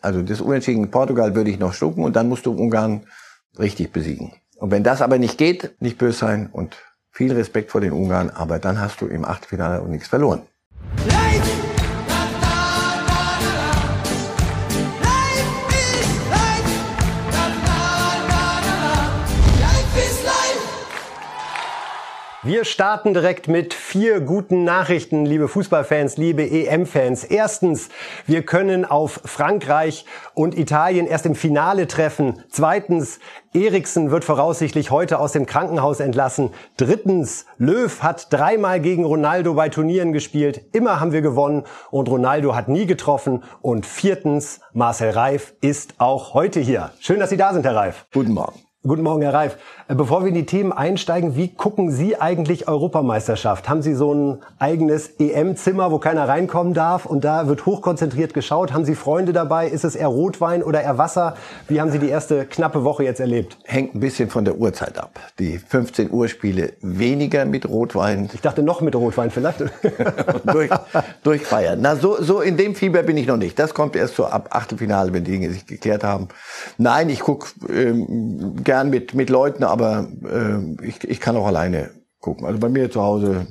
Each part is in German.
Also das Unentschieden in Portugal würde ich noch schlucken und dann musst du Ungarn richtig besiegen. Und wenn das aber nicht geht, nicht böse sein und viel Respekt vor den Ungarn, aber dann hast du im Achtelfinale auch nichts verloren. Wir starten direkt mit vier guten Nachrichten, liebe Fußballfans, liebe EM-Fans. Erstens, wir können auf Frankreich und Italien erst im Finale treffen. Zweitens, Eriksen wird voraussichtlich heute aus dem Krankenhaus entlassen. Drittens, Löw hat dreimal gegen Ronaldo bei Turnieren gespielt. Immer haben wir gewonnen und Ronaldo hat nie getroffen. Und viertens, Marcel Reif ist auch heute hier. Schön, dass Sie da sind, Herr Reif. Guten Morgen. Guten Morgen, Herr Reif. Äh, bevor wir in die Themen einsteigen, wie gucken Sie eigentlich Europameisterschaft? Haben Sie so ein eigenes EM-Zimmer, wo keiner reinkommen darf und da wird hochkonzentriert geschaut? Haben Sie Freunde dabei? Ist es eher Rotwein oder eher Wasser? Wie haben Sie die erste knappe Woche jetzt erlebt? Hängt ein bisschen von der Uhrzeit ab. Die 15 Uhr Spiele weniger mit Rotwein. Ich dachte noch mit Rotwein vielleicht. durch, durchfeiern. Na, so, so in dem Fieber bin ich noch nicht. Das kommt erst so ab Achtelfinale, wenn die Dinge sich geklärt haben. Nein, ich gucke ähm, gern mit, mit Leuten, aber äh, ich, ich kann auch alleine gucken. Also bei mir zu Hause,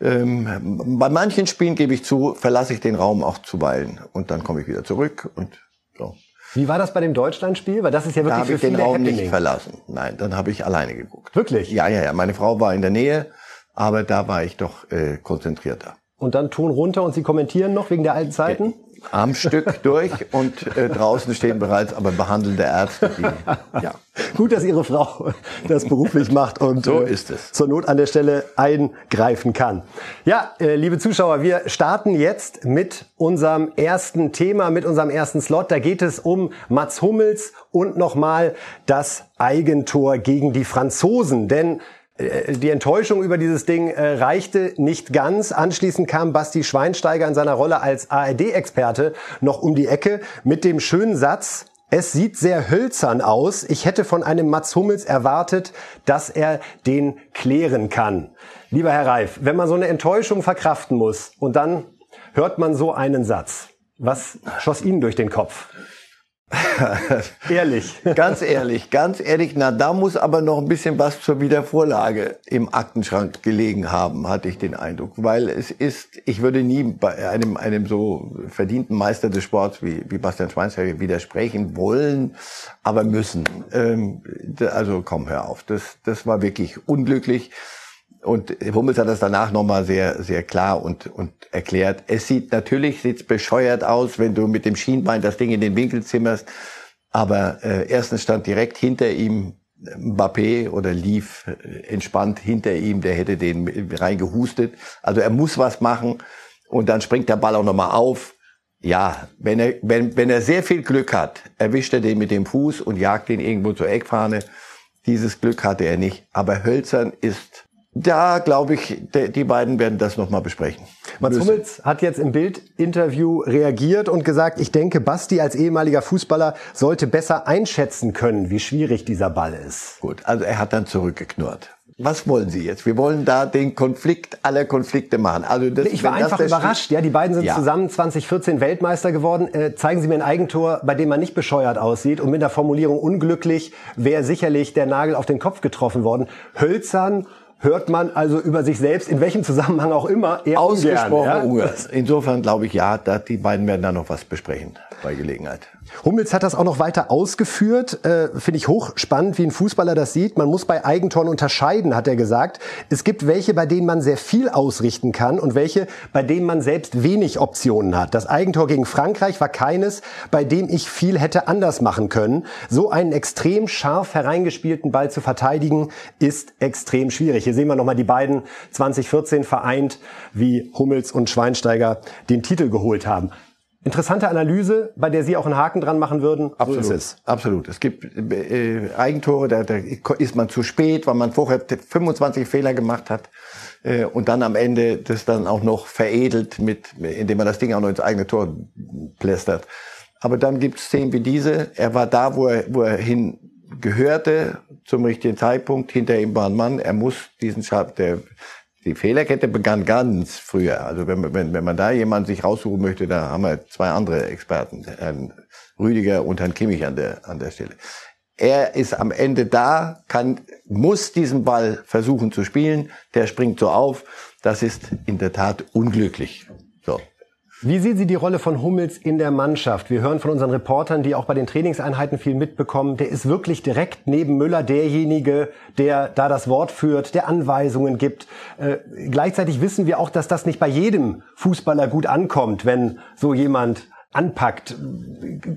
ähm, bei manchen Spielen gebe ich zu, verlasse ich den Raum auch zuweilen und dann komme ich wieder zurück und so. Wie war das bei dem Deutschlandspiel? Weil das ist ja wirklich da für ich den Raum Happening. nicht verlassen. Nein, dann habe ich alleine geguckt. Wirklich? Ja, ja, ja. Meine Frau war in der Nähe, aber da war ich doch äh, konzentrierter. Und dann Ton runter und Sie kommentieren noch wegen der alten Zeiten? Am Stück durch und äh, draußen stehen bereits aber behandelnde Ärzte. Die, ja. Gut, dass Ihre Frau das beruflich macht und so äh, ist es. zur Not an der Stelle eingreifen kann. Ja, äh, liebe Zuschauer, wir starten jetzt mit unserem ersten Thema, mit unserem ersten Slot. Da geht es um Mats Hummels und nochmal das Eigentor gegen die Franzosen. Denn äh, die Enttäuschung über dieses Ding äh, reichte nicht ganz. Anschließend kam Basti Schweinsteiger in seiner Rolle als ARD-Experte noch um die Ecke mit dem schönen Satz, es sieht sehr hölzern aus. Ich hätte von einem Mats Hummels erwartet, dass er den klären kann. Lieber Herr Reif, wenn man so eine Enttäuschung verkraften muss und dann hört man so einen Satz, was schoss Ihnen durch den Kopf? ehrlich. Ganz ehrlich, ganz ehrlich. Na, da muss aber noch ein bisschen was zur Wiedervorlage im Aktenschrank gelegen haben, hatte ich den Eindruck. Weil es ist, ich würde nie bei einem, einem so verdienten Meister des Sports wie, wie Bastian Schweinsteiger widersprechen wollen, aber müssen. Ähm, also komm, hör auf. Das, das war wirklich unglücklich. Und Hummels hat das danach nochmal sehr, sehr klar und, und erklärt. Es sieht, natürlich sieht's bescheuert aus, wenn du mit dem Schienbein das Ding in den Winkel zimmerst. Aber äh, erstens stand direkt hinter ihm Mbappé oder lief entspannt hinter ihm, der hätte den reingehustet. Also er muss was machen und dann springt der Ball auch nochmal auf. Ja, wenn er, wenn, wenn er sehr viel Glück hat, erwischt er den mit dem Fuß und jagt ihn irgendwo zur Eckfahne. Dieses Glück hatte er nicht. Aber Hölzern ist da glaube ich, die beiden werden das nochmal besprechen. Mats Hummels hat jetzt im Bild-Interview reagiert und gesagt, ich denke, Basti als ehemaliger Fußballer sollte besser einschätzen können, wie schwierig dieser Ball ist. Gut, also er hat dann zurückgeknurrt. Was wollen Sie jetzt? Wir wollen da den Konflikt aller Konflikte machen. Also das, ich war einfach überrascht. Ja, die beiden sind ja. zusammen 2014 Weltmeister geworden. Äh, zeigen Sie mir ein Eigentor, bei dem man nicht bescheuert aussieht und mit der Formulierung unglücklich wäre sicherlich der Nagel auf den Kopf getroffen worden. Hölzern hört man also über sich selbst, in welchem Zusammenhang auch immer, eher Ausgesprochen ungern. Ja? Insofern glaube ich, ja, da, die beiden werden da noch was besprechen bei Gelegenheit. Hummels hat das auch noch weiter ausgeführt. Äh, Finde ich hochspannend, wie ein Fußballer das sieht. Man muss bei Eigentoren unterscheiden, hat er gesagt. Es gibt welche, bei denen man sehr viel ausrichten kann und welche, bei denen man selbst wenig Optionen hat. Das Eigentor gegen Frankreich war keines, bei dem ich viel hätte anders machen können. So einen extrem scharf hereingespielten Ball zu verteidigen, ist extrem schwierig. Hier sehen wir nochmal die beiden 2014 vereint, wie Hummels und Schweinsteiger den Titel geholt haben. Interessante Analyse, bei der Sie auch einen Haken dran machen würden. Absolut, so es. absolut. Es gibt äh, Eigentore, da, da ist man zu spät, weil man vorher 25 Fehler gemacht hat äh, und dann am Ende das dann auch noch veredelt, mit, indem man das Ding auch noch ins eigene Tor plästert. Aber dann gibt es Szenen wie diese. Er war da, wo er, wo er hin gehörte, zum richtigen Zeitpunkt. Hinter ihm war ein Mann. Er muss diesen Schab, der die Fehlerkette begann ganz früher. Also wenn, wenn, wenn man da jemanden sich raussuchen möchte, da haben wir zwei andere Experten, Herrn Rüdiger und Herrn Kimmich an der, an der Stelle. Er ist am Ende da, kann, muss diesen Ball versuchen zu spielen. Der springt so auf. Das ist in der Tat unglücklich. Wie sehen Sie die Rolle von Hummels in der Mannschaft? Wir hören von unseren Reportern, die auch bei den Trainingseinheiten viel mitbekommen. Der ist wirklich direkt neben Müller derjenige, der da das Wort führt, der Anweisungen gibt. Äh, gleichzeitig wissen wir auch, dass das nicht bei jedem Fußballer gut ankommt, wenn so jemand anpackt.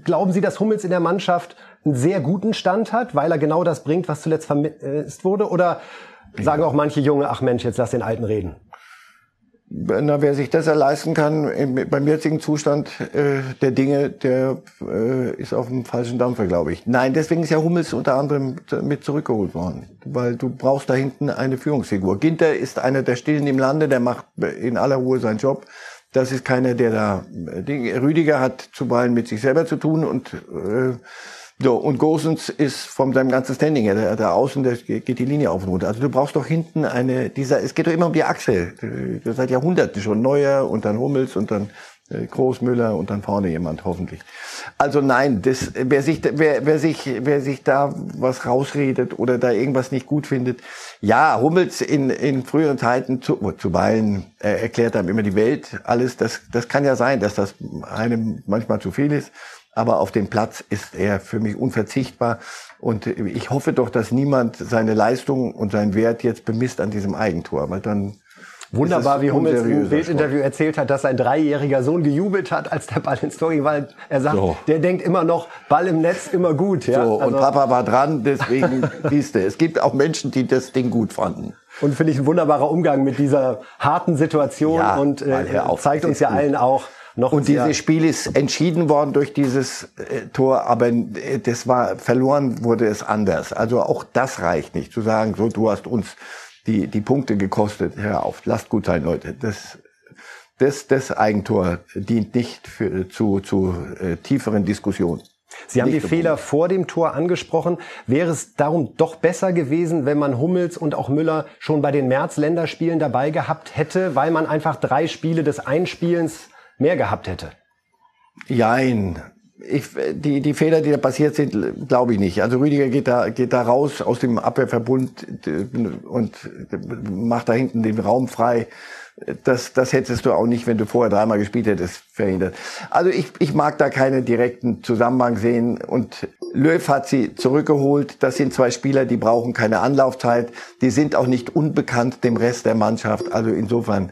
Glauben Sie, dass Hummels in der Mannschaft einen sehr guten Stand hat, weil er genau das bringt, was zuletzt vermisst wurde? Oder sagen auch manche Junge, ach Mensch, jetzt lass den Alten reden? Na, wer sich das leisten kann, im, beim jetzigen Zustand äh, der Dinge, der äh, ist auf dem falschen Dampfer, glaube ich. Nein, deswegen ist ja Hummels unter anderem mit zurückgeholt worden, weil du brauchst da hinten eine Führungsfigur. Ginter ist einer der Stillen im Lande, der macht in aller Ruhe seinen Job. Das ist keiner, der da. Die, Rüdiger hat zuweilen mit sich selber zu tun und äh, so, und Gosens ist von seinem ganzen Standing her, der Außen, der geht die Linie auf und runter. Also du brauchst doch hinten eine, dieser, es geht doch immer um die Achse. Seit Jahrhunderten schon Neuer und dann Hummels und dann äh, Großmüller und dann vorne jemand, hoffentlich. Also nein, das, wer sich, wer, wer sich, wer sich da was rausredet oder da irgendwas nicht gut findet. Ja, Hummels in, in früheren Zeiten zu, zuweilen äh, erklärt einem immer die Welt, alles, das, das kann ja sein, dass das einem manchmal zu viel ist aber auf dem Platz ist er für mich unverzichtbar. Und ich hoffe doch, dass niemand seine Leistung und seinen Wert jetzt bemisst an diesem Eigentor, weil dann Wunderbar, wie Hummels im Bildinterview erzählt hat, dass sein dreijähriger Sohn gejubelt hat, als der Ball ins Tor ging, weil er sagt, so. der denkt immer noch, Ball im Netz immer gut. Ja? So, also und Papa war dran, deswegen siehst du. Es gibt auch Menschen, die das Ding gut fanden. Und finde ich ein wunderbarer Umgang mit dieser harten Situation ja, und äh, zeigt uns ja allen auch, noch und dieses Spiel ist entschieden worden durch dieses äh, Tor, aber äh, das war verloren wurde es anders. Also auch das reicht nicht zu sagen, so du hast uns die die Punkte gekostet. Hör auf, lasst gut sein, Leute. Das das, das Eigentor dient nicht für, zu, zu äh, tieferen Diskussionen. Sie haben die Fehler vor dem Tor angesprochen. Wäre es darum doch besser gewesen, wenn man Hummels und auch Müller schon bei den März-Länderspielen dabei gehabt hätte, weil man einfach drei Spiele des Einspielens mehr gehabt hätte? Jein. Ich, die, die Fehler, die da passiert sind, glaube ich nicht. Also Rüdiger geht da, geht da raus aus dem Abwehrverbund und macht da hinten den Raum frei. Das, das hättest du auch nicht, wenn du vorher dreimal gespielt hättest, verhindert. Also ich, ich mag da keinen direkten Zusammenhang sehen. Und Löw hat sie zurückgeholt. Das sind zwei Spieler, die brauchen keine Anlaufzeit. Die sind auch nicht unbekannt dem Rest der Mannschaft. Also insofern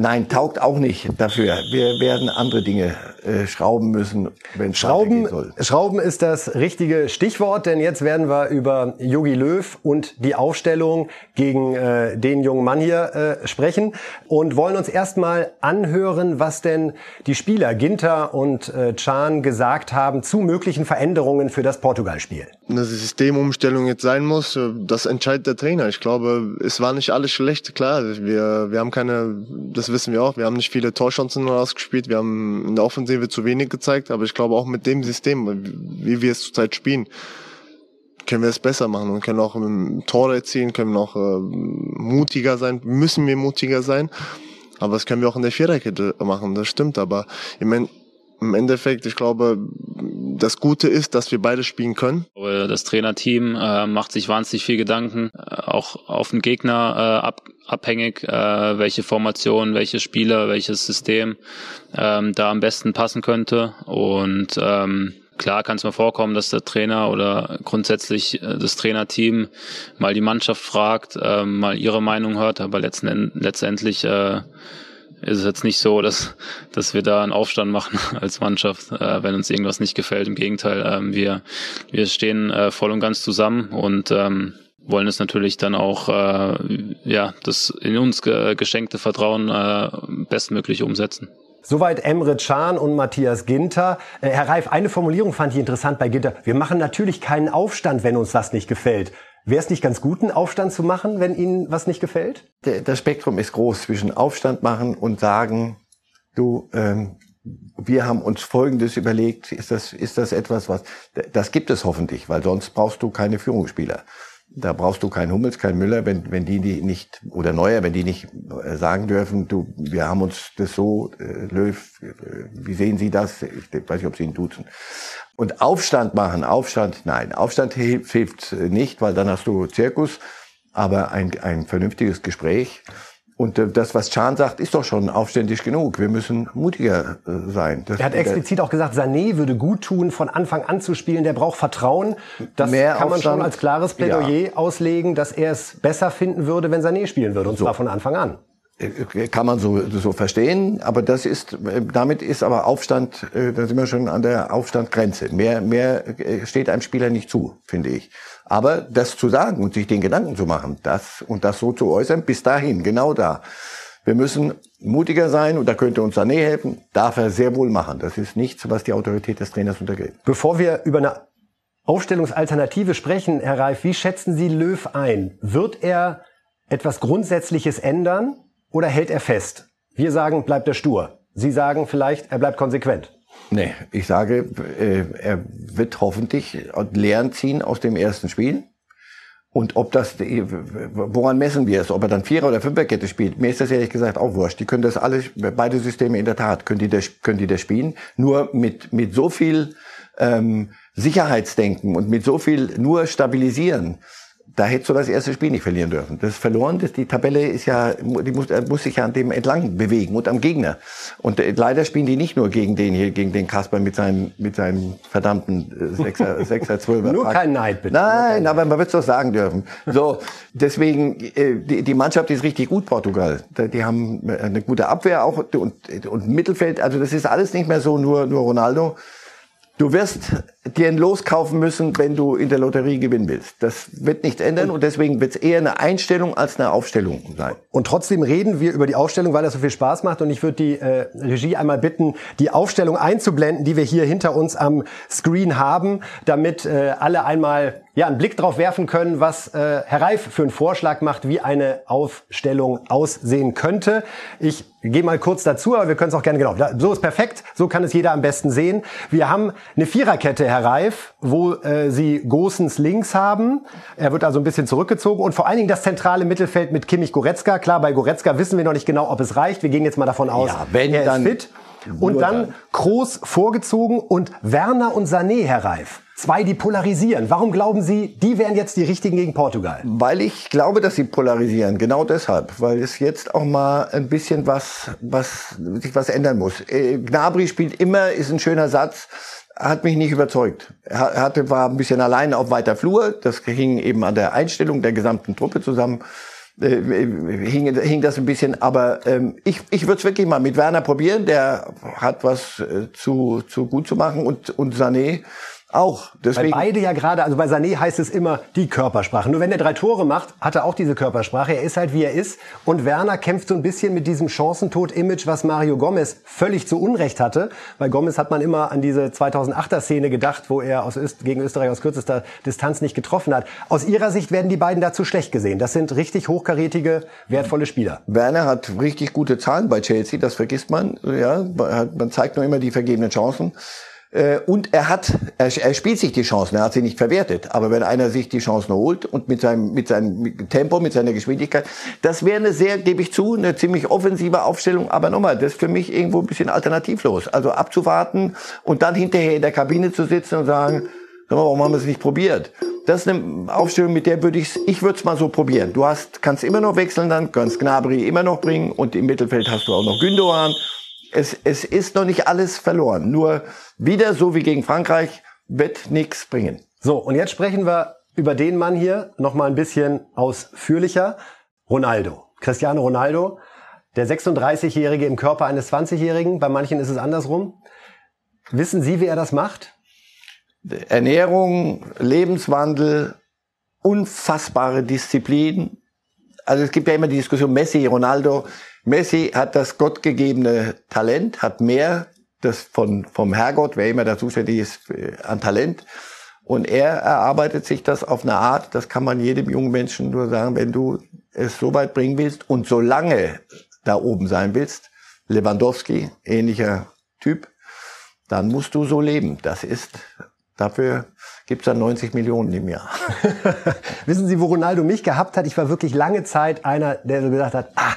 Nein, taugt auch nicht dafür. Wir werden andere Dinge äh, schrauben müssen, wenn es Schrauben, soll. Schrauben ist das richtige Stichwort, denn jetzt werden wir über Yogi Löw und die Aufstellung gegen äh, den jungen Mann hier äh, sprechen und wollen uns erstmal anhören, was denn die Spieler Ginter und äh, Can gesagt haben zu möglichen Veränderungen für das Portugal-Spiel. Eine Systemumstellung jetzt sein muss, äh, das entscheidet der Trainer. Ich glaube, es war nicht alles schlecht. Klar, wir, wir haben keine, das das wissen wir auch. Wir haben nicht viele Torchancen rausgespielt. Wir haben in der Offensive zu wenig gezeigt. Aber ich glaube auch mit dem System, wie wir es zurzeit spielen, können wir es besser machen und können auch Tore erzielen, können auch äh, mutiger sein, müssen wir mutiger sein. Aber das können wir auch in der Viererkette machen, das stimmt. Aber im, im Endeffekt, ich glaube, das Gute ist, dass wir beide spielen können. Das Trainerteam äh, macht sich wahnsinnig viel Gedanken, äh, auch auf den Gegner äh, ab, abhängig, äh, welche Formation, welche Spieler, welches System ähm, da am besten passen könnte. Und ähm, klar kann es mal vorkommen, dass der Trainer oder grundsätzlich äh, das Trainerteam mal die Mannschaft fragt, äh, mal ihre Meinung hört, aber letzten, letztendlich äh, ist es jetzt nicht so, dass, dass wir da einen Aufstand machen als Mannschaft, äh, wenn uns irgendwas nicht gefällt. Im Gegenteil, ähm, wir, wir stehen äh, voll und ganz zusammen und ähm, wollen es natürlich dann auch äh, ja das in uns ge geschenkte Vertrauen äh, bestmöglich umsetzen. Soweit Emre Can und Matthias Ginter. Äh, Herr Reif, eine Formulierung fand ich interessant bei Ginter. Wir machen natürlich keinen Aufstand, wenn uns was nicht gefällt. Wäre es nicht ganz gut, einen Aufstand zu machen, wenn Ihnen was nicht gefällt? Das Spektrum ist groß zwischen Aufstand machen und sagen, du, ähm, wir haben uns Folgendes überlegt. Ist das, ist das etwas, was, das gibt es hoffentlich, weil sonst brauchst du keine Führungsspieler. Da brauchst du keinen Hummels, keinen Müller, wenn, wenn die, die nicht, oder Neuer, wenn die nicht äh, sagen dürfen, du, wir haben uns das so, äh, Löw, äh, wie sehen Sie das? Ich weiß nicht, ob Sie ihn duzen. Und Aufstand machen, Aufstand, nein, Aufstand hilft, hilft nicht, weil dann hast du Zirkus, aber ein, ein vernünftiges Gespräch und äh, das, was Chan sagt, ist doch schon aufständig genug. Wir müssen mutiger äh, sein. Das, er hat explizit auch gesagt, Sané würde gut tun, von Anfang an zu spielen. Der braucht Vertrauen. Das kann man Aufstand, schon als klares Plädoyer ja. auslegen, dass er es besser finden würde, wenn Sané spielen würde. Und so. zwar von Anfang an. Äh, kann man so, so verstehen, aber das ist, damit ist aber Aufstand, da sind wir schon an der Aufstandgrenze. Mehr, mehr steht einem Spieler nicht zu, finde ich. Aber das zu sagen und sich den Gedanken zu machen, das und das so zu äußern, bis dahin, genau da. Wir müssen mutiger sein und da könnte uns Sané helfen, darf er sehr wohl machen. Das ist nichts, was die Autorität des Trainers untergeht. Bevor wir über eine Aufstellungsalternative sprechen, Herr Reif, wie schätzen Sie Löw ein? Wird er etwas Grundsätzliches ändern oder hält er fest? Wir sagen, bleibt er stur. Sie sagen vielleicht, er bleibt konsequent. Nee, ich sage, äh, er wird hoffentlich Lehren ziehen aus dem ersten Spiel. Und ob das, woran messen wir es? Ob er dann Vierer- oder Fünferkette spielt? Mir ist das ehrlich gesagt auch wurscht. Die können das alle, beide Systeme in der Tat, können die das, können die das spielen. Nur mit, mit so viel ähm, Sicherheitsdenken und mit so viel nur stabilisieren, da hättest du das erste Spiel nicht verlieren dürfen. Das ist verloren. Das, die Tabelle ist ja, die muss, muss sich ja an dem entlang bewegen und am Gegner. Und äh, leider spielen die nicht nur gegen den hier, gegen den Kasper mit seinen, mit seinen verdammten äh, Sechser, Sechser, Zwölfer. nur kein Neid, bitte. Nein, aber man wird es doch sagen dürfen. So, deswegen, äh, die, die Mannschaft ist richtig gut, Portugal. Die haben eine gute Abwehr auch und, und Mittelfeld. Also das ist alles nicht mehr so nur, nur Ronaldo. Du wirst dir ein Los kaufen müssen, wenn du in der Lotterie gewinnen willst. Das wird nicht ändern und deswegen wird es eher eine Einstellung als eine Aufstellung sein. Und trotzdem reden wir über die Aufstellung, weil das so viel Spaß macht und ich würde die äh, Regie einmal bitten, die Aufstellung einzublenden, die wir hier hinter uns am Screen haben, damit äh, alle einmal ja, einen Blick drauf werfen können, was äh, Herr Reif für einen Vorschlag macht, wie eine Aufstellung aussehen könnte. Ich gehe mal kurz dazu, aber wir können es auch gerne genau. So ist perfekt, so kann es jeder am besten sehen. Wir haben eine Viererkette, Herr Reif, wo äh, Sie Gosens links haben. Er wird also ein bisschen zurückgezogen und vor allen Dingen das zentrale Mittelfeld mit Kimmich Goretzka. Klar, bei Goretzka wissen wir noch nicht genau, ob es reicht. Wir gehen jetzt mal davon aus, ja, wenn, er ist fit. Und dann, dann Kroos vorgezogen und Werner und Sané, Herr Reif. Zwei, die polarisieren. Warum glauben Sie, die wären jetzt die richtigen gegen Portugal? Weil ich glaube, dass sie polarisieren. Genau deshalb. Weil es jetzt auch mal ein bisschen was, was, sich was ändern muss. Äh, Gnabry spielt immer, ist ein schöner Satz hat mich nicht überzeugt. Er hatte, war ein bisschen allein auf weiter Flur. Das hing eben an der Einstellung der gesamten Truppe zusammen. Äh, hing, hing das ein bisschen, aber ähm, ich, ich würde es wirklich mal mit Werner probieren. Der hat was äh, zu, zu gut zu machen und, und Sané auch. Deswegen. Weil beide ja gerade, also bei Sané heißt es immer die Körpersprache. Nur wenn er drei Tore macht, hat er auch diese Körpersprache. Er ist halt wie er ist. Und Werner kämpft so ein bisschen mit diesem Chancentod-Image, was Mario Gomez völlig zu Unrecht hatte. Bei Gomez hat man immer an diese 2008er-Szene gedacht, wo er aus Öst gegen Österreich aus kürzester Distanz nicht getroffen hat. Aus ihrer Sicht werden die beiden dazu schlecht gesehen. Das sind richtig hochkarätige, wertvolle Spieler. Werner hat richtig gute Zahlen bei Chelsea, das vergisst man. Ja, man zeigt nur immer die vergebenen Chancen. Äh, und er hat, er, spielt sich die Chancen, er hat sie nicht verwertet. Aber wenn einer sich die Chancen holt und mit seinem, mit seinem Tempo, mit seiner Geschwindigkeit, das wäre eine sehr, gebe ich zu, eine ziemlich offensive Aufstellung. Aber nochmal, das ist für mich irgendwo ein bisschen alternativlos. Also abzuwarten und dann hinterher in der Kabine zu sitzen und sagen, warum haben wir es nicht probiert? Das ist eine Aufstellung, mit der würde ich ich würde es mal so probieren. Du hast, kannst immer noch wechseln dann, kannst Gnabry immer noch bringen und im Mittelfeld hast du auch noch Gündogan es, es ist noch nicht alles verloren. Nur wieder so wie gegen Frankreich wird nichts bringen. So, und jetzt sprechen wir über den Mann hier noch mal ein bisschen ausführlicher. Ronaldo. Cristiano Ronaldo, der 36-Jährige im Körper eines 20-Jährigen. Bei manchen ist es andersrum. Wissen Sie, wie er das macht? Ernährung, Lebenswandel, unfassbare Disziplin. Also es gibt ja immer die Diskussion Messi, Ronaldo. Messi hat das gottgegebene Talent, hat mehr das von, vom Herrgott, wer immer da zuständig ist, äh, an Talent. Und er erarbeitet sich das auf eine Art, das kann man jedem jungen Menschen nur sagen, wenn du es so weit bringen willst und so lange da oben sein willst, Lewandowski, ähnlicher Typ, dann musst du so leben. Das ist, dafür gibt es dann 90 Millionen im Jahr. Wissen Sie, wo Ronaldo mich gehabt hat? Ich war wirklich lange Zeit einer, der so gesagt hat, ah,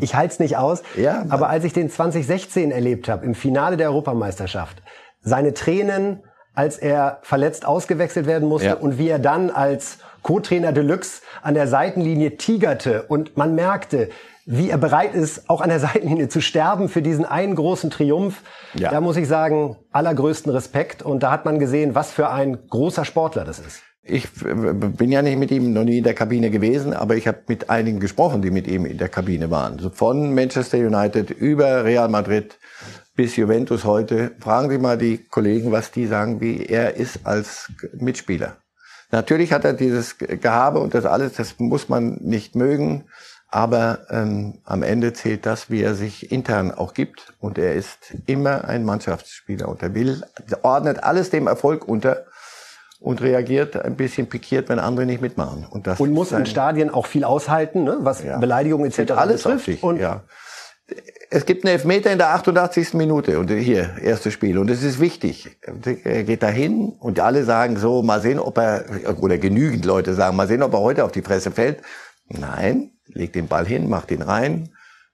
ich halte es nicht aus. Ja, Aber als ich den 2016 erlebt habe, im Finale der Europameisterschaft, seine Tränen, als er verletzt ausgewechselt werden musste ja. und wie er dann als Co-Trainer Deluxe an der Seitenlinie tigerte und man merkte, wie er bereit ist, auch an der Seitenlinie zu sterben für diesen einen großen Triumph. Ja. Da muss ich sagen, allergrößten Respekt. Und da hat man gesehen, was für ein großer Sportler das ist. Ich bin ja nicht mit ihm noch nie in der Kabine gewesen, aber ich habe mit einigen gesprochen, die mit ihm in der Kabine waren. So von Manchester United über Real Madrid bis Juventus heute. Fragen Sie mal die Kollegen, was die sagen, wie er ist als Mitspieler. Natürlich hat er dieses Gehabe und das alles, das muss man nicht mögen. Aber ähm, am Ende zählt das, wie er sich intern auch gibt. Und er ist immer ein Mannschaftsspieler und er will, ordnet alles dem Erfolg unter und reagiert ein bisschen pikiert, wenn andere nicht mitmachen. Und, das und muss in Stadien auch viel aushalten, ne? was ja. Beleidigungen etc. alles betrifft. Und ja. Es gibt einen Elfmeter in der 88. Minute und hier, erstes Spiel. Und es ist wichtig. Er geht dahin und alle sagen so, mal sehen, ob er, oder genügend Leute sagen, mal sehen, ob er heute auf die Fresse fällt. Nein, legt den Ball hin, macht ihn rein,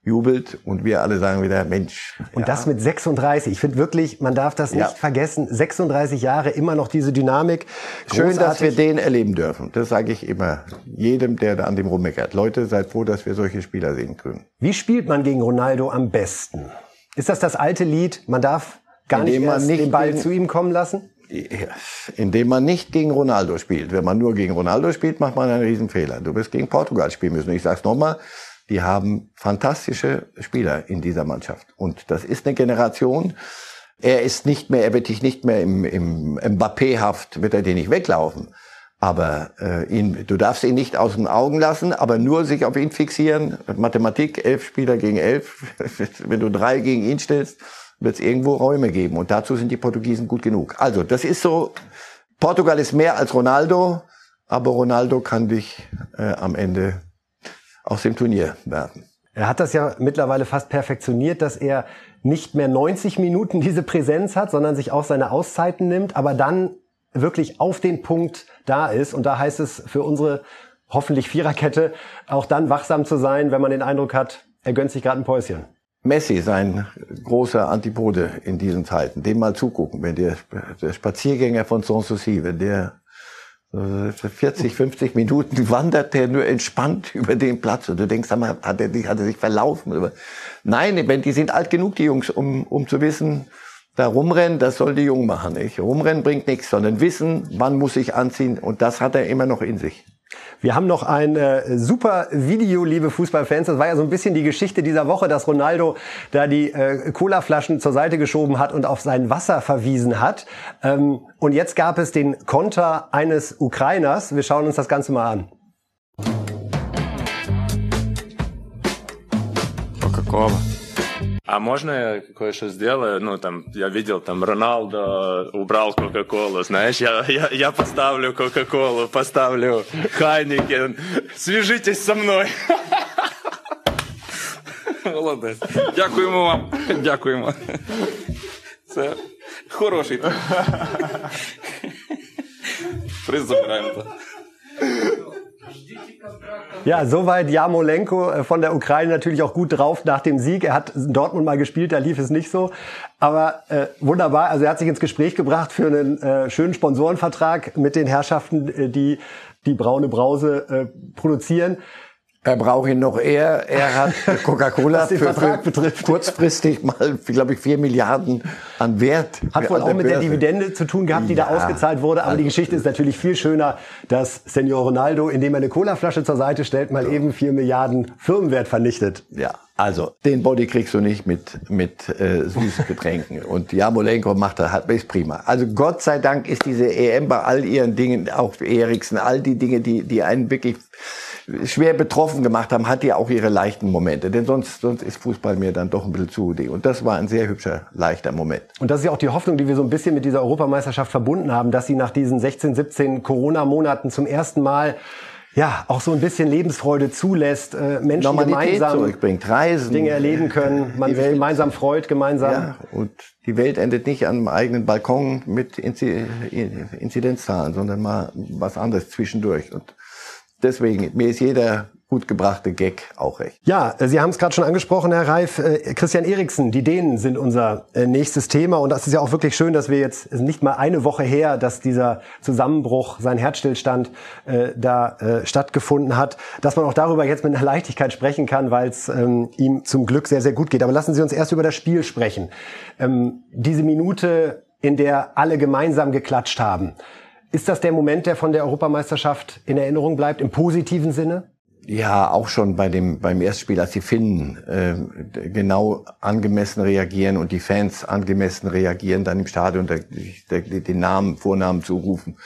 jubelt und wir alle sagen wieder, Mensch. Und ja. das mit 36. Ich finde wirklich, man darf das nicht ja. vergessen. 36 Jahre immer noch diese Dynamik. Schön, dass wir den erleben dürfen. Das sage ich immer jedem, der da an dem rummeckert. Leute, seid froh, dass wir solche Spieler sehen können. Wie spielt man gegen Ronaldo am besten? Ist das das alte Lied? Man darf gar Indem nicht, erst nicht den Ball zu ihm kommen lassen? indem man nicht gegen Ronaldo spielt. Wenn man nur gegen Ronaldo spielt, macht man einen Riesenfehler. Du wirst gegen Portugal spielen müssen. Ich sage es nochmal, die haben fantastische Spieler in dieser Mannschaft. Und das ist eine Generation. Er ist nicht mehr, er wird dich nicht mehr im, im Mbappé-Haft, wird er dir nicht weglaufen. Aber äh, ihn, du darfst ihn nicht aus den Augen lassen, aber nur sich auf ihn fixieren. Mathematik, elf Spieler gegen elf. Wenn du drei gegen ihn stellst, wird es irgendwo Räume geben. Und dazu sind die Portugiesen gut genug. Also, das ist so, Portugal ist mehr als Ronaldo, aber Ronaldo kann dich äh, am Ende aus dem Turnier werfen. Er hat das ja mittlerweile fast perfektioniert, dass er nicht mehr 90 Minuten diese Präsenz hat, sondern sich auch seine Auszeiten nimmt, aber dann wirklich auf den Punkt da ist. Und da heißt es für unsere hoffentlich Viererkette auch dann wachsam zu sein, wenn man den Eindruck hat, er gönnt sich gerade ein Päuschen. Messi, sein großer Antipode in diesen Zeiten, dem mal zugucken, wenn der, der Spaziergänger von Sanssouci, wenn der 40, 50 Minuten wandert der nur entspannt über den Platz und du denkst, hat er, hat er sich verlaufen? Nein, die sind alt genug, die Jungs, um, um zu wissen, da rumrennen, das soll die Jungen machen. Nicht? Rumrennen bringt nichts, sondern wissen, wann muss ich anziehen und das hat er immer noch in sich. Wir haben noch ein äh, super Video, liebe Fußballfans. Das war ja so ein bisschen die Geschichte dieser Woche, dass Ronaldo da die äh, Colaflaschen zur Seite geschoben hat und auf sein Wasser verwiesen hat. Ähm, und jetzt gab es den Konter eines Ukrainers. Wir schauen uns das Ganze mal an. Coca-Cola. А можно я кое-что сделаю? Ну, там, я видел, там, Роналдо убрал Кока-Колу, знаешь, я, я, я поставлю Кока-Колу, поставлю Хайникен. Свяжитесь со мной. Молодець. Дякуємо вам. Дякуємо. Це хороший. Приз забираємо. Ja, soweit Jamolenko äh, von der Ukraine natürlich auch gut drauf nach dem Sieg. Er hat Dortmund mal gespielt, da lief es nicht so. Aber äh, wunderbar, also er hat sich ins Gespräch gebracht für einen äh, schönen Sponsorenvertrag mit den Herrschaften, äh, die die braune Brause äh, produzieren. Er braucht ihn noch eher. Er hat Coca-Cola für, für kurzfristig mal, glaube ich, vier Milliarden an Wert. Hat wohl auch mit der Dividende zu tun gehabt, die ja, da ausgezahlt wurde. Aber also, die Geschichte ist natürlich viel schöner, dass Senor Ronaldo, indem er eine Colaflasche zur Seite stellt, mal eben vier Milliarden Firmenwert vernichtet. Ja, also den Body kriegst du nicht mit mit äh, süßen Getränken. Und Jamolenko macht das, hat ist prima. Also Gott sei Dank ist diese EM bei all ihren Dingen, auch Eriksen, all die Dinge, die die einen wirklich schwer betroffen gemacht haben, hat ja auch ihre leichten Momente. Denn sonst, sonst ist Fußball mir dann doch ein bisschen zu. Und das war ein sehr hübscher, leichter Moment. Und das ist ja auch die Hoffnung, die wir so ein bisschen mit dieser Europameisterschaft verbunden haben, dass sie nach diesen 16, 17 Corona-Monaten zum ersten Mal ja auch so ein bisschen Lebensfreude zulässt, äh, Menschen Normalität gemeinsam zurückbringt, Reisen, Dinge erleben können, man sich gemeinsam freut, gemeinsam. Ja, und die Welt endet nicht an einem eigenen Balkon mit Inzidenzzahlen, sondern mal was anderes zwischendurch. Und deswegen, mir ist jeder gut gebrachte Gag auch recht. Ja, äh, Sie haben es gerade schon angesprochen, Herr Reif. Äh, Christian Eriksen, die Dänen sind unser äh, nächstes Thema. Und das ist ja auch wirklich schön, dass wir jetzt nicht mal eine Woche her, dass dieser Zusammenbruch, sein Herzstillstand äh, da äh, stattgefunden hat, dass man auch darüber jetzt mit einer Leichtigkeit sprechen kann, weil es ähm, ihm zum Glück sehr, sehr gut geht. Aber lassen Sie uns erst über das Spiel sprechen. Ähm, diese Minute, in der alle gemeinsam geklatscht haben. Ist das der Moment, der von der Europameisterschaft in Erinnerung bleibt, im positiven Sinne? Ja, auch schon bei dem beim Erstspiel, als die Finnen äh, genau angemessen reagieren und die Fans angemessen reagieren, dann im Stadion der, der, den Namen, Vornamen zurufen.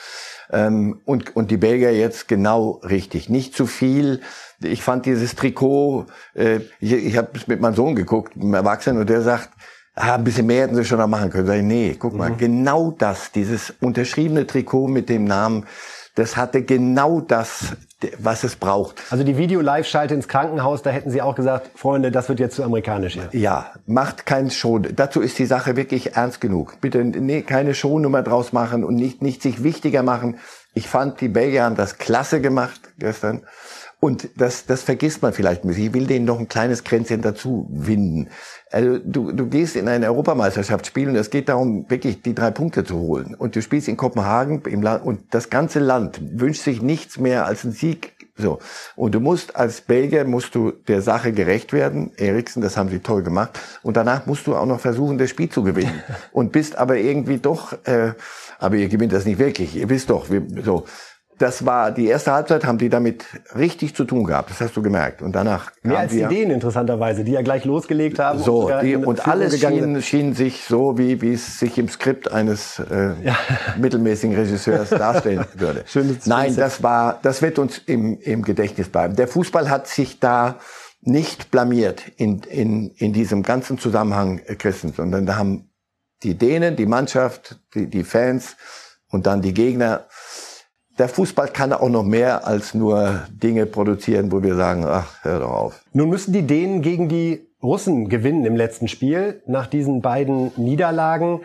Ähm, und, und die Belgier jetzt genau richtig. Nicht zu viel. Ich fand dieses Trikot, äh, ich, ich habe mit meinem Sohn geguckt, einem Erwachsenen, und der sagt, ah, ein bisschen mehr hätten sie schon noch machen können. Sag ich, nee, guck mal, mhm. genau das, dieses unterschriebene Trikot mit dem Namen, das hatte genau das, was es braucht. Also die Video-Live-Schalte ins Krankenhaus, da hätten Sie auch gesagt, Freunde, das wird jetzt zu amerikanisch. Ja, ja macht keinen Show. Dazu ist die Sache wirklich ernst genug. Bitte nee, keine Shownummer draus machen und nicht, nicht sich wichtiger machen. Ich fand, die Belgier haben das klasse gemacht gestern. Und das, das vergisst man vielleicht ein bisschen. Ich will denen noch ein kleines Kränzchen dazu winden. Also du, du gehst in ein Europameisterschaftsspiel und es geht darum, wirklich die drei Punkte zu holen. Und du spielst in Kopenhagen im Land, und das ganze Land wünscht sich nichts mehr als einen Sieg. So. Und du musst als Belgier musst du der Sache gerecht werden. Eriksen, das haben sie toll gemacht. Und danach musst du auch noch versuchen, das Spiel zu gewinnen. Und bist aber irgendwie doch, äh, aber ihr gewinnt das nicht wirklich. Ihr wisst doch, wir, so das war die erste Halbzeit, haben die damit richtig zu tun gehabt. Das hast du gemerkt. Und danach mehr als die Dänen interessanterweise, die ja gleich losgelegt haben. So und, die, und alles schien, schien, sich so, wie, wie es sich im Skript eines äh, ja. mittelmäßigen Regisseurs darstellen würde. Schönes, Nein, das war, das wird uns im, im Gedächtnis bleiben. Der Fußball hat sich da nicht blamiert in, in, in diesem ganzen Zusammenhang, äh, Christen, sondern da haben die Dänen, die Mannschaft, die, die Fans und dann die Gegner der Fußball kann auch noch mehr als nur Dinge produzieren, wo wir sagen, ach, hör doch auf. Nun müssen die Dänen gegen die Russen gewinnen im letzten Spiel nach diesen beiden Niederlagen.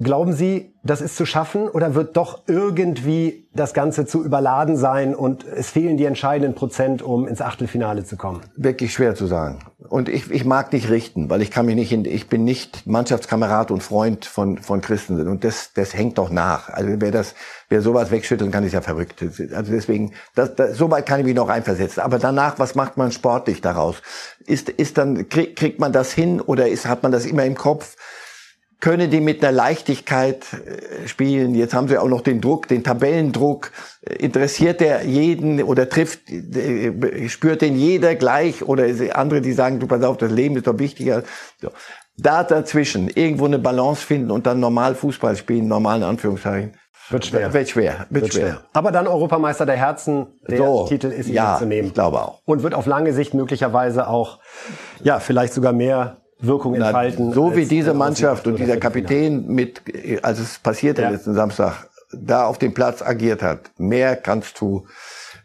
Glauben Sie, das ist zu schaffen oder wird doch irgendwie das Ganze zu überladen sein und es fehlen die entscheidenden Prozent, um ins Achtelfinale zu kommen? Wirklich schwer zu sagen. Und ich, ich mag nicht richten, weil ich kann mich nicht in, ich bin nicht Mannschaftskamerad und Freund von, von Christensen und das, das hängt doch nach. Also wer das, wer sowas wegschütteln kann, ist ja verrückt. Also deswegen, das, das, so weit kann ich mich noch einversetzen. Aber danach, was macht man sportlich daraus? Ist, ist dann, krieg, kriegt man das hin oder ist, hat man das immer im Kopf? Können die mit einer Leichtigkeit äh, spielen. Jetzt haben sie auch noch den Druck, den Tabellendruck. Interessiert der jeden oder trifft, äh, spürt den jeder gleich oder andere, die sagen, du pass auf, das Leben ist doch wichtiger. So. Da dazwischen irgendwo eine Balance finden und dann normal Fußball spielen, normalen Anführungszeichen. Wird schwer. Wird schwer. Wird, wird schwer. schwer. Aber dann Europameister der Herzen, der so, Titel ist ja, zu nehmen. Ich glaube auch. Und wird auf lange Sicht möglicherweise auch, ja, vielleicht sogar mehr Wirkung entfalten. Na, so wie diese Mannschaft und dieser Kapitän mit, als es passierte ja. letzten Samstag, da auf dem Platz agiert hat. Mehr kannst du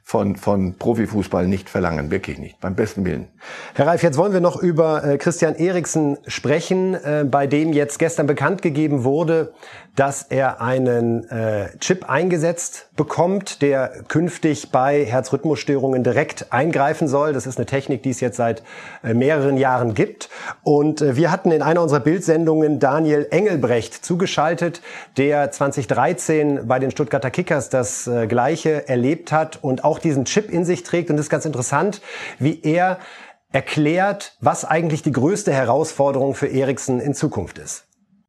von, von Profifußball nicht verlangen, wirklich nicht, beim besten Willen. Herr Reif, jetzt wollen wir noch über äh, Christian Eriksen sprechen, äh, bei dem jetzt gestern bekannt gegeben wurde, dass er einen äh, Chip eingesetzt bekommt, der künftig bei Herzrhythmusstörungen direkt eingreifen soll. Das ist eine Technik, die es jetzt seit äh, mehreren Jahren gibt. Und äh, wir hatten in einer unserer Bildsendungen Daniel Engelbrecht zugeschaltet, der 2013 bei den Stuttgarter Kickers das äh, Gleiche erlebt hat und auch diesen Chip in sich trägt. Und es ist ganz interessant, wie er erklärt, was eigentlich die größte Herausforderung für Eriksen in Zukunft ist.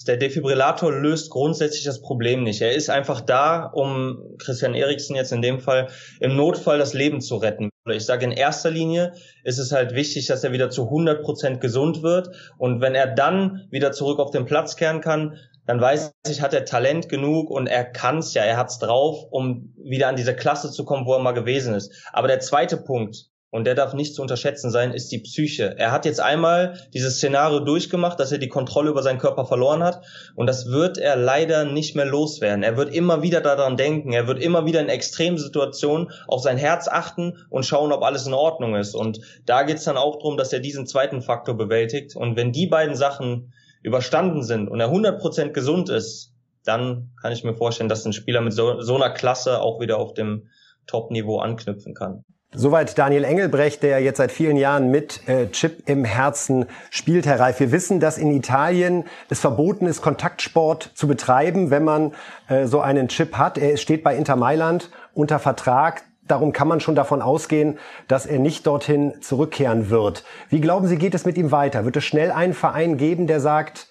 Der Defibrillator löst grundsätzlich das Problem nicht. Er ist einfach da, um Christian Eriksen jetzt in dem Fall im Notfall das Leben zu retten. Ich sage in erster Linie ist es halt wichtig, dass er wieder zu 100 Prozent gesund wird. Und wenn er dann wieder zurück auf den Platz kehren kann, dann weiß ich, hat er Talent genug und er kann's ja, er hat's drauf, um wieder an diese Klasse zu kommen, wo er mal gewesen ist. Aber der zweite Punkt, und der darf nicht zu unterschätzen sein, ist die Psyche. Er hat jetzt einmal dieses Szenario durchgemacht, dass er die Kontrolle über seinen Körper verloren hat und das wird er leider nicht mehr loswerden. Er wird immer wieder daran denken, er wird immer wieder in Extremsituationen auf sein Herz achten und schauen, ob alles in Ordnung ist. Und da geht's dann auch darum, dass er diesen zweiten Faktor bewältigt. Und wenn die beiden Sachen überstanden sind und er 100% gesund ist, dann kann ich mir vorstellen, dass ein Spieler mit so, so einer Klasse auch wieder auf dem Top-Niveau anknüpfen kann. Soweit Daniel Engelbrecht, der jetzt seit vielen Jahren mit äh, Chip im Herzen spielt, Herr Reif. Wir wissen, dass in Italien es verboten ist, Kontaktsport zu betreiben, wenn man äh, so einen Chip hat. Er steht bei Inter Mailand unter Vertrag. Darum kann man schon davon ausgehen, dass er nicht dorthin zurückkehren wird. Wie glauben Sie, geht es mit ihm weiter? Wird es schnell einen Verein geben, der sagt,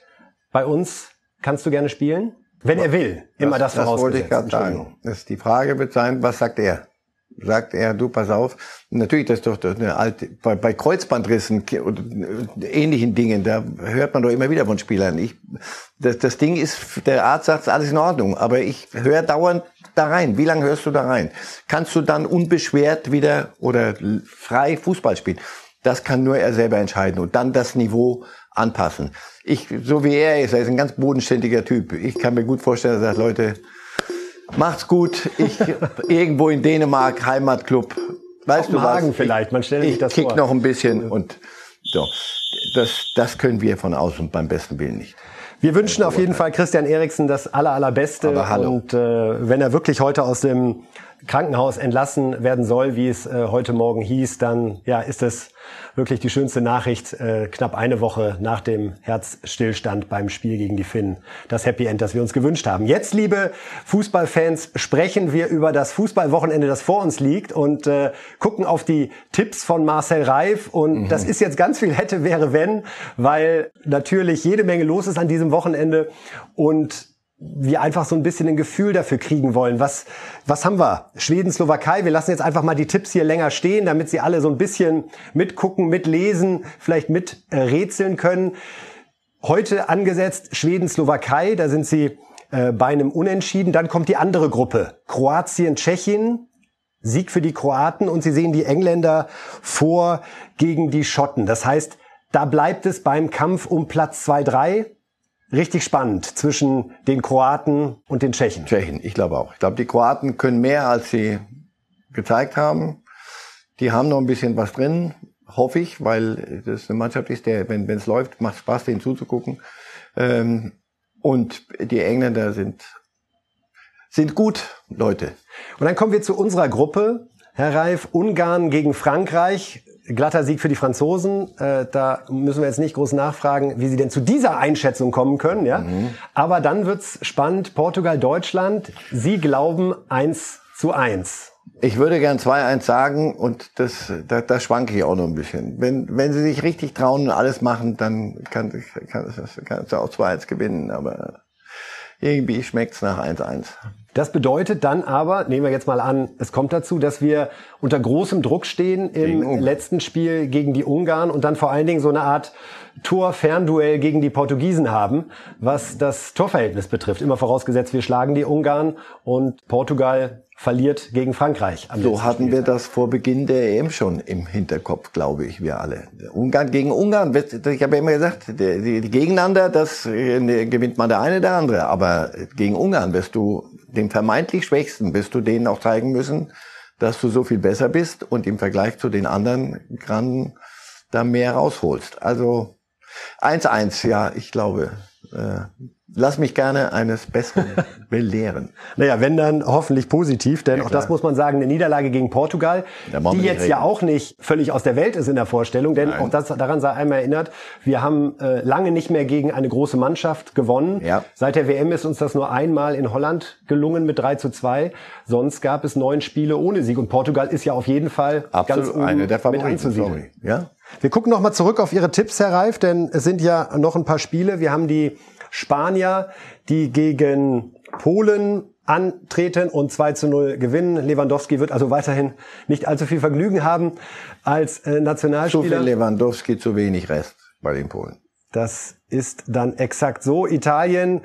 bei uns kannst du gerne spielen? Wenn er will. Immer das, das, das wollte ich gerade sagen. Das, die Frage wird sein, was sagt er? sagt er, du pass auf, natürlich, das ist doch eine alte, bei, bei Kreuzbandrissen oder ähnlichen Dingen, da hört man doch immer wieder von Spielern. Ich, das, das Ding ist, der Arzt sagt, alles in Ordnung, aber ich höre dauernd da rein. Wie lange hörst du da rein? Kannst du dann unbeschwert wieder oder frei Fußball spielen? Das kann nur er selber entscheiden und dann das Niveau anpassen. Ich, so wie er ist, er ist ein ganz bodenständiger Typ. Ich kann mir gut vorstellen, dass er sagt, Leute, Macht's gut. Ich irgendwo in Dänemark, Heimatclub. Weißt du was? vielleicht, man stellt sich ich das kick vor. noch ein bisschen und so. Das, das können wir von außen beim besten Willen nicht. Wir wünschen auf jeden Fall Christian Eriksen das aller, allerbeste. Und äh, wenn er wirklich heute aus dem Krankenhaus entlassen werden soll, wie es äh, heute Morgen hieß, dann ja, ist es wirklich die schönste Nachricht, äh, knapp eine Woche nach dem Herzstillstand beim Spiel gegen die Finnen. Das Happy End, das wir uns gewünscht haben. Jetzt, liebe Fußballfans, sprechen wir über das Fußballwochenende, das vor uns liegt und äh, gucken auf die Tipps von Marcel Reif. Und mhm. das ist jetzt ganz viel hätte, wäre, wenn, weil natürlich jede Menge los ist an diesem Wochenende und wir einfach so ein bisschen ein Gefühl dafür kriegen wollen. Was, was haben wir? Schweden, Slowakei. Wir lassen jetzt einfach mal die Tipps hier länger stehen, damit Sie alle so ein bisschen mitgucken, mitlesen, vielleicht miträtseln können. Heute angesetzt Schweden, Slowakei. Da sind Sie äh, bei einem Unentschieden. Dann kommt die andere Gruppe. Kroatien, Tschechien. Sieg für die Kroaten und Sie sehen die Engländer vor gegen die Schotten. Das heißt, da bleibt es beim Kampf um Platz 2, 3 richtig spannend zwischen den Kroaten und den Tschechen. Tschechen, ich glaube auch. Ich glaube, die Kroaten können mehr, als sie gezeigt haben. Die haben noch ein bisschen was drin, hoffe ich, weil das eine Mannschaft ist, der, wenn es läuft, macht Spaß, denen zuzugucken. Ähm, und die Engländer sind, sind gut, Leute. Und dann kommen wir zu unserer Gruppe. Herr Reif, Ungarn gegen Frankreich glatter Sieg für die Franzosen. Äh, da müssen wir jetzt nicht groß nachfragen, wie sie denn zu dieser Einschätzung kommen können. Ja? Mhm. Aber dann wird's spannend. Portugal, Deutschland. Sie glauben eins zu eins. Ich würde gern 2-1 sagen und das, da, da schwanke ich auch noch ein bisschen. Wenn, wenn sie sich richtig trauen und alles machen, dann kann, kann, kann, kann es auch 2-1 gewinnen. Aber irgendwie schmeckt's nach 1-1. Das bedeutet dann aber, nehmen wir jetzt mal an, es kommt dazu, dass wir unter großem Druck stehen im letzten Spiel gegen die Ungarn und dann vor allen Dingen so eine Art Tor-Fernduell gegen die Portugiesen haben, was das Torverhältnis betrifft. Immer vorausgesetzt, wir schlagen die Ungarn und Portugal verliert gegen Frankreich. so hatten Spiel. wir das vor Beginn der EM schon im Hinterkopf, glaube ich, wir alle. Ungarn gegen Ungarn, ich habe ja immer gesagt, die, die gegeneinander, das äh, gewinnt mal der eine, der andere. Aber gegen Ungarn wirst du dem vermeintlich Schwächsten, wirst du denen auch zeigen müssen, dass du so viel besser bist und im Vergleich zu den anderen Granden da mehr rausholst. Also 1-1, ja, ich glaube, äh, lass mich gerne eines Besseren belehren. naja, wenn dann hoffentlich positiv, denn ja, auch das muss man sagen, eine Niederlage gegen Portugal, die jetzt reden. ja auch nicht völlig aus der Welt ist in der Vorstellung, denn Nein. auch das, daran sei einmal erinnert, wir haben äh, lange nicht mehr gegen eine große Mannschaft gewonnen. Ja. Seit der WM ist uns das nur einmal in Holland gelungen mit 3 zu 2. Sonst gab es neun Spiele ohne Sieg und Portugal ist ja auf jeden Fall Absolut ganz oben eine der mit anzusiedeln. Ja? Wir gucken noch mal zurück auf Ihre Tipps, Herr Reif, denn es sind ja noch ein paar Spiele. Wir haben die Spanier, die gegen Polen antreten und 2 zu 0 gewinnen. Lewandowski wird also weiterhin nicht allzu viel Vergnügen haben als äh, Nationalspieler. Zu viel Lewandowski, zu wenig Rest bei den Polen. Das ist dann exakt so. Italien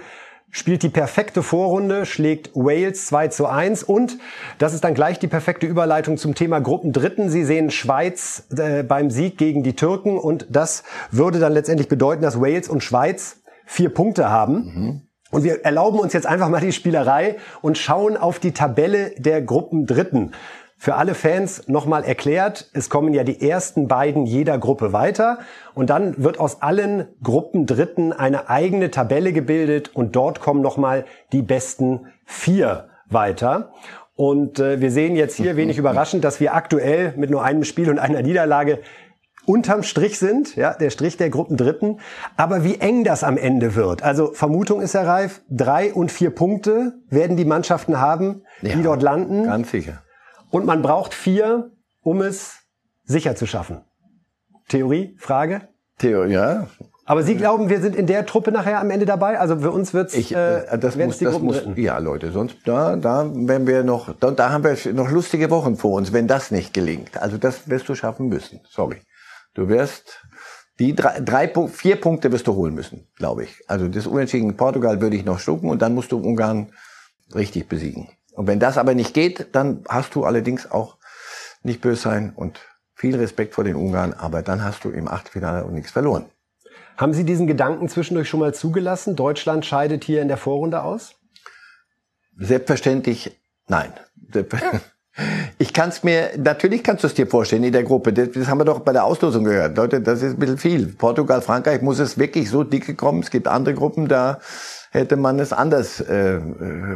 spielt die perfekte Vorrunde, schlägt Wales 2 zu 1 und das ist dann gleich die perfekte Überleitung zum Thema Gruppendritten. Sie sehen Schweiz äh, beim Sieg gegen die Türken und das würde dann letztendlich bedeuten, dass Wales und Schweiz vier Punkte haben. Mhm. Und wir erlauben uns jetzt einfach mal die Spielerei und schauen auf die Tabelle der Gruppendritten. Für alle Fans nochmal erklärt, es kommen ja die ersten beiden jeder Gruppe weiter und dann wird aus allen Gruppen Dritten eine eigene Tabelle gebildet und dort kommen nochmal die besten vier weiter. Und äh, wir sehen jetzt hier wenig überraschend, dass wir aktuell mit nur einem Spiel und einer Niederlage unterm Strich sind, ja, der Strich der Gruppen Dritten. Aber wie eng das am Ende wird. Also Vermutung ist ja reif, drei und vier Punkte werden die Mannschaften haben, die ja, dort landen. Ganz sicher. Und man braucht vier, um es sicher zu schaffen. Theorie? Frage? Theorie, ja. Aber Sie glauben, wir sind in der Truppe nachher am Ende dabei? Also für uns wird's, ich, äh, äh das muss, die das muss, ja Leute, sonst da, da werden wir noch, da, da haben wir noch lustige Wochen vor uns, wenn das nicht gelingt. Also das wirst du schaffen müssen. Sorry, du wirst die drei, drei vier Punkte wirst du holen müssen, glaube ich. Also das Unentschieden Portugal würde ich noch schlucken und dann musst du Ungarn richtig besiegen. Und wenn das aber nicht geht, dann hast du allerdings auch nicht böse sein und viel Respekt vor den Ungarn, aber dann hast du im Achtelfinale und nichts verloren. Haben Sie diesen Gedanken zwischendurch schon mal zugelassen? Deutschland scheidet hier in der Vorrunde aus? Selbstverständlich nein. Ich kann es mir, natürlich kannst du es dir vorstellen in der Gruppe. Das, das, haben wir doch bei der Auslosung gehört. Leute, das ist ein bisschen viel. Portugal, Frankreich muss es wirklich so dicke kommen. Es gibt andere Gruppen, da hätte man es anders äh, äh,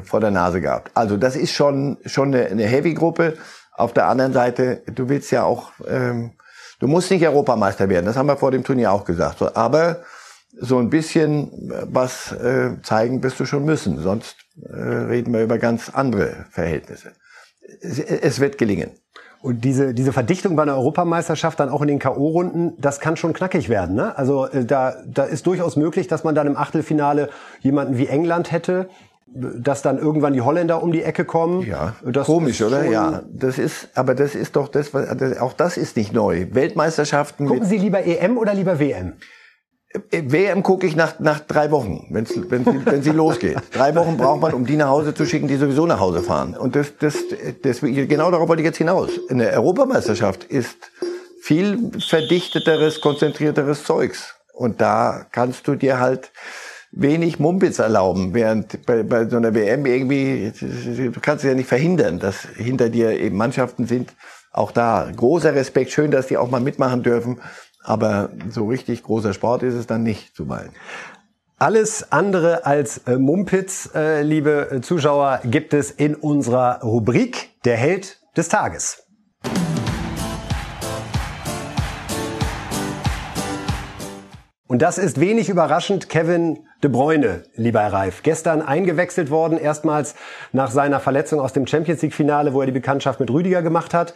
vor der Nase gehabt. Also das ist schon schon eine, eine Heavy-Gruppe. Auf der anderen Seite, du willst ja auch, ähm, du musst nicht Europameister werden. Das haben wir vor dem Turnier auch gesagt. Aber so ein bisschen was äh, zeigen wirst du schon müssen. Sonst äh, reden wir über ganz andere Verhältnisse. Es, wird gelingen. Und diese, diese Verdichtung bei einer Europameisterschaft dann auch in den K.O.-Runden, das kann schon knackig werden. Ne? Also äh, da, da ist durchaus möglich, dass man dann im Achtelfinale jemanden wie England hätte, dass dann irgendwann die Holländer um die Ecke kommen. Ja, das komisch, oder? Ja, das ist, aber das ist doch das, auch das ist nicht neu. Weltmeisterschaften. Gucken Sie lieber EM oder lieber WM? WM gucke ich nach, nach drei Wochen, wenn's, wenn, sie, wenn sie losgeht. Drei Wochen braucht man, um die nach Hause zu schicken, die sowieso nach Hause fahren. Und das, das, das, genau darauf wollte ich jetzt hinaus. Eine Europameisterschaft ist viel verdichteteres, konzentrierteres Zeugs. Und da kannst du dir halt wenig Mumpitz erlauben, während bei, bei so einer WM irgendwie, du kannst es ja nicht verhindern, dass hinter dir eben Mannschaften sind. Auch da großer Respekt, schön, dass die auch mal mitmachen dürfen. Aber so richtig großer Sport ist es dann nicht zuweilen. Alles andere als äh, Mumpitz, äh, liebe äh, Zuschauer, gibt es in unserer Rubrik Der Held des Tages. Und das ist wenig überraschend Kevin De Bruyne, lieber Herr Reif. Gestern eingewechselt worden, erstmals nach seiner Verletzung aus dem Champions League Finale, wo er die Bekanntschaft mit Rüdiger gemacht hat.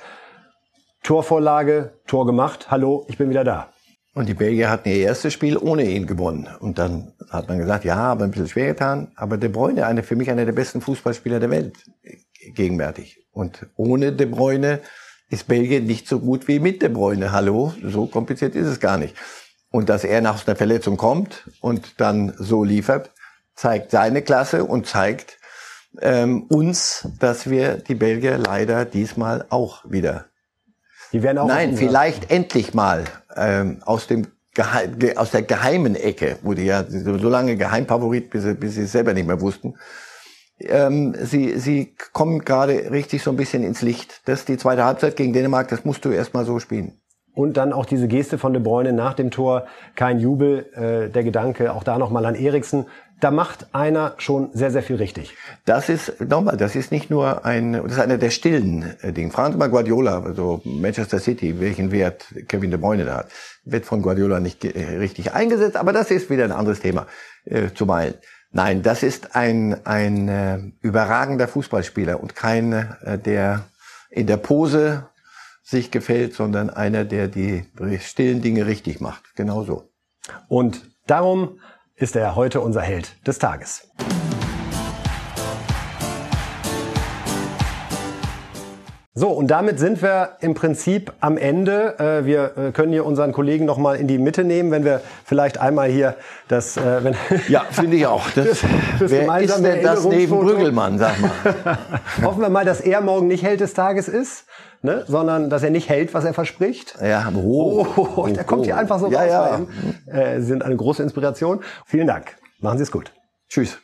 Torvorlage, Tor gemacht, hallo, ich bin wieder da. Und die Belgier hatten ihr erstes Spiel ohne ihn gewonnen. Und dann hat man gesagt, ja, aber ein bisschen schwer getan. Aber De Bruyne, eine, für mich einer der besten Fußballspieler der Welt, gegenwärtig. Und ohne De Bruyne ist Belgien nicht so gut wie mit De Bruyne. Hallo, so kompliziert ist es gar nicht. Und dass er nach einer Verletzung kommt und dann so liefert, zeigt seine Klasse und zeigt ähm, uns, dass wir die Belgier leider diesmal auch wieder die werden auch Nein, vielleicht endlich mal ähm, aus dem aus der geheimen Ecke, wo die ja so lange Geheimpavorit, bis sie, bis sie es selber nicht mehr wussten. Ähm, sie, sie kommen gerade richtig so ein bisschen ins Licht. Das ist die zweite Halbzeit gegen Dänemark, das musst du erstmal so spielen. Und dann auch diese Geste von De Bruyne nach dem Tor, kein Jubel, äh, der Gedanke, auch da nochmal an Eriksen. Da macht einer schon sehr, sehr viel richtig. Das ist, nochmal, das ist nicht nur ein, das ist einer der stillen äh, Dinge. Fragen Sie mal Guardiola, also Manchester City, welchen Wert Kevin De Bruyne da hat. Wird von Guardiola nicht äh, richtig eingesetzt, aber das ist wieder ein anderes Thema, äh, zuweilen. Nein, das ist ein, ein äh, überragender Fußballspieler und kein, äh, der in der Pose sich gefällt, sondern einer, der die stillen Dinge richtig macht. Genau so. Und darum ist er heute unser Held des Tages. So, und damit sind wir im Prinzip am Ende. Äh, wir äh, können hier unseren Kollegen noch mal in die Mitte nehmen, wenn wir vielleicht einmal hier das... Äh, wenn ja, finde ich auch. Das, das wer ist denn das neben Brüggelmann, sag mal? Hoffen wir mal, dass er morgen nicht Held des Tages ist, ne? sondern dass er nicht hält, was er verspricht. Ja, oh, oh, oh der kommt hier einfach so ja, raus. Ja. Äh, Sie sind eine große Inspiration. Vielen Dank. Machen Sie es gut. Tschüss.